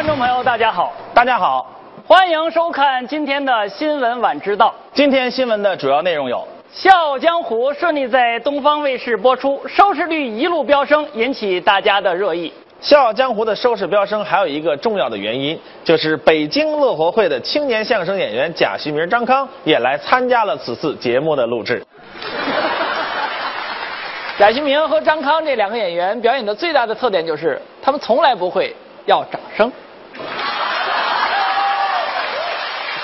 观众朋友，大家好，大家好，欢迎收看今天的新闻晚知道。今天新闻的主要内容有：《笑傲江湖》顺利在东方卫视播出，收视率一路飙升，引起大家的热议。《笑傲江湖》的收视飙升还有一个重要的原因，就是北京乐活会的青年相声演员贾旭明、张康也来参加了此次节目的录制。贾旭明和张康这两个演员表演的最大的特点就是，他们从来不会要掌声。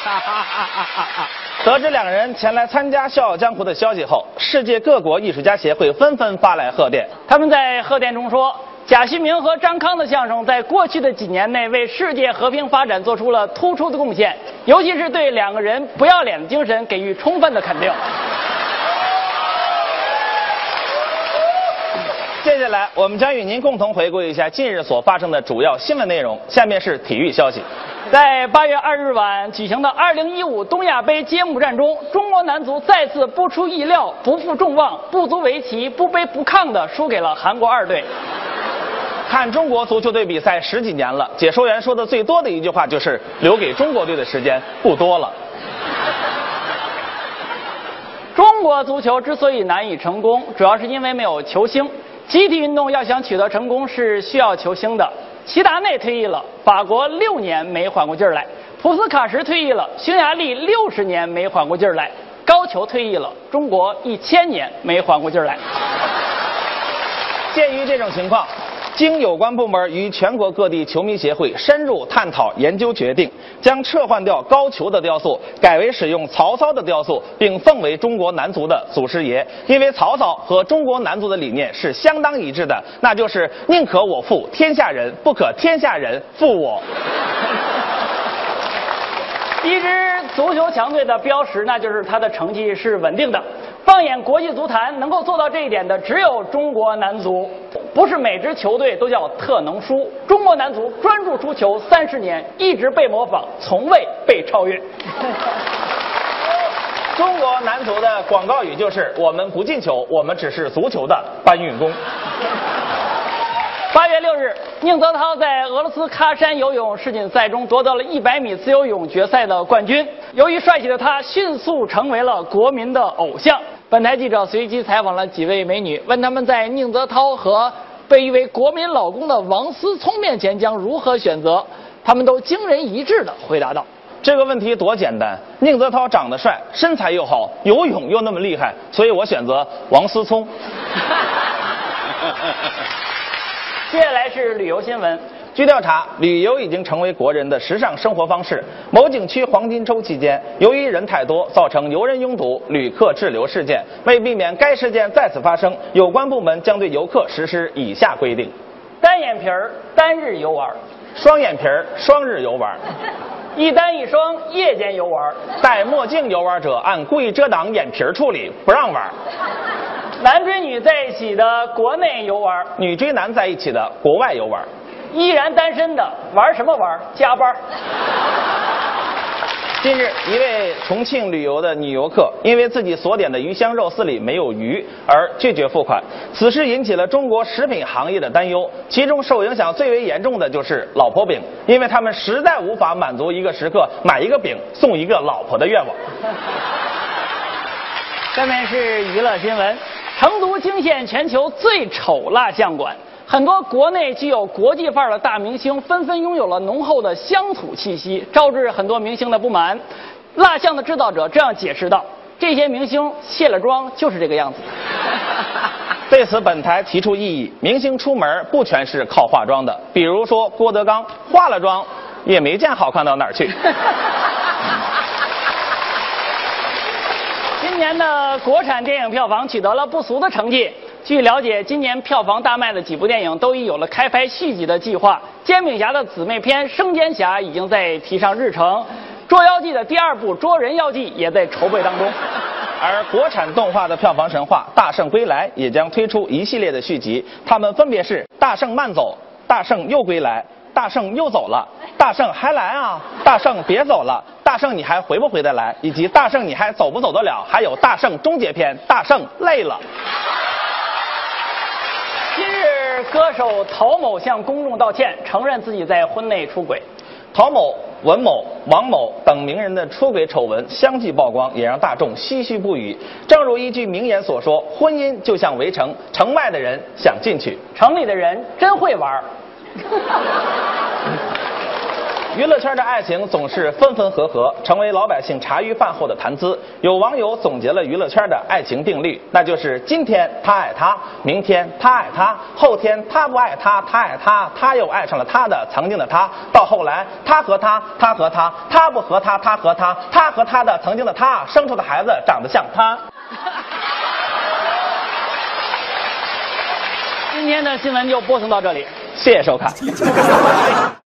得知两人前来参加《笑傲江湖》的消息后，世界各国艺术家协会纷纷发来贺电。他们在贺电中说，贾旭明和张康的相声在过去的几年内为世界和平发展做出了突出的贡献，尤其是对两个人不要脸的精神给予充分的肯定。接下来，我们将与您共同回顾一下近日所发生的主要新闻内容。下面是体育消息。在八月二日晚举行的二零一五东亚杯揭幕战中，中国男足再次不出意料、不负众望、不足为奇、不卑不亢地输给了韩国二队。看中国足球队比赛十几年了，解说员说的最多的一句话就是“留给中国队的时间不多了”。中国足球之所以难以成功，主要是因为没有球星。集体运动要想取得成功是需要球星的。齐达内退役了，法国六年没缓过劲儿来；普斯卡什退役了，匈牙利六十年没缓过劲儿来；高俅退役了，中国一千年没缓过劲儿来。鉴于这种情况。经有关部门与全国各地球迷协会深入探讨研究，决定将撤换掉高俅的雕塑，改为使用曹操的雕塑，并奉为中国男足的祖师爷。因为曹操和中国男足的理念是相当一致的，那就是宁可我负天下人，不可天下人负我。一支足球强队的标识，那就是他的成绩是稳定的。放眼国际足坛，能够做到这一点的只有中国男足。不是每支球队都叫特能输，中国男足专注输球三十年，一直被模仿，从未被超越。中国男足的广告语就是“我们不进球，我们只是足球的搬运工”。八月六日，宁泽涛在俄罗斯喀山游泳世锦赛中夺得了一百米自由泳决赛的冠军。由于帅气的他迅速成为了国民的偶像。本台记者随机采访了几位美女，问他们在宁泽涛和被誉为国民老公的王思聪面前将如何选择？他们都惊人一致的回答道：“这个问题多简单，宁泽涛长得帅，身材又好，游泳又那么厉害，所以我选择王思聪。”接下来是旅游新闻。据调查，旅游已经成为国人的时尚生活方式。某景区黄金周期间，由于人太多，造成游人拥堵、旅客滞留事件。为避免该事件再次发生，有关部门将对游客实施以下规定：单眼皮儿单日游玩，双眼皮儿双日游玩，一单一双夜间游玩。戴墨镜游玩者按故意遮挡眼皮儿处理，不让玩。男追女在一起的国内游玩，女追男在一起的国外游玩。依然单身的玩什么玩？加班。近日，一位重庆旅游的女游客因为自己所点的鱼香肉丝里没有鱼而拒绝付款，此事引起了中国食品行业的担忧。其中受影响最为严重的就是老婆饼，因为他们实在无法满足一个食客买一个饼送一个老婆的愿望。下面是娱乐新闻：成都惊现全球最丑蜡像馆。很多国内具有国际范儿的大明星纷纷拥有了浓厚的乡土气息，招致很多明星的不满。蜡像的制造者这样解释道：“这些明星卸了妆就是这个样子。”对此，本台提出异议：明星出门不全是靠化妆的，比如说郭德纲化了妆也没见好看到哪儿去。今年的国产电影票房取得了不俗的成绩。据了解，今年票房大卖的几部电影都已有了开拍续集的计划。煎饼侠的姊妹篇《生煎侠》已经在提上日程，《捉妖记》的第二部《捉人妖记》也在筹备当中。而国产动画的票房神话《大圣归来》也将推出一系列的续集，它们分别是《大圣慢走》《大圣又归来》《大圣又走了》《大圣还来啊》《大圣别走了》《大圣你还回不回得来》以及《大圣你还走不走得了》，还有《大圣终结篇》《大圣累了》。是歌手陶某向公众道歉，承认自己在婚内出轨。陶某、文某、王某等名人的出轨丑闻相继曝光，也让大众唏嘘不已。正如一句名言所说：“婚姻就像围城，城外的人想进去，城里的人真会玩。”娱乐圈的爱情总是分分合合，成为老百姓茶余饭后的谈资。有网友总结了娱乐圈的爱情定律，那就是今天他爱他，明天他爱他，后天他不爱他，他爱他，他又爱上了他的曾经的他，到后来他和他，他和他，他不和他，他和他，他和他的曾经的他生出的孩子长得像他。今天的新闻就播送到这里，谢谢收看。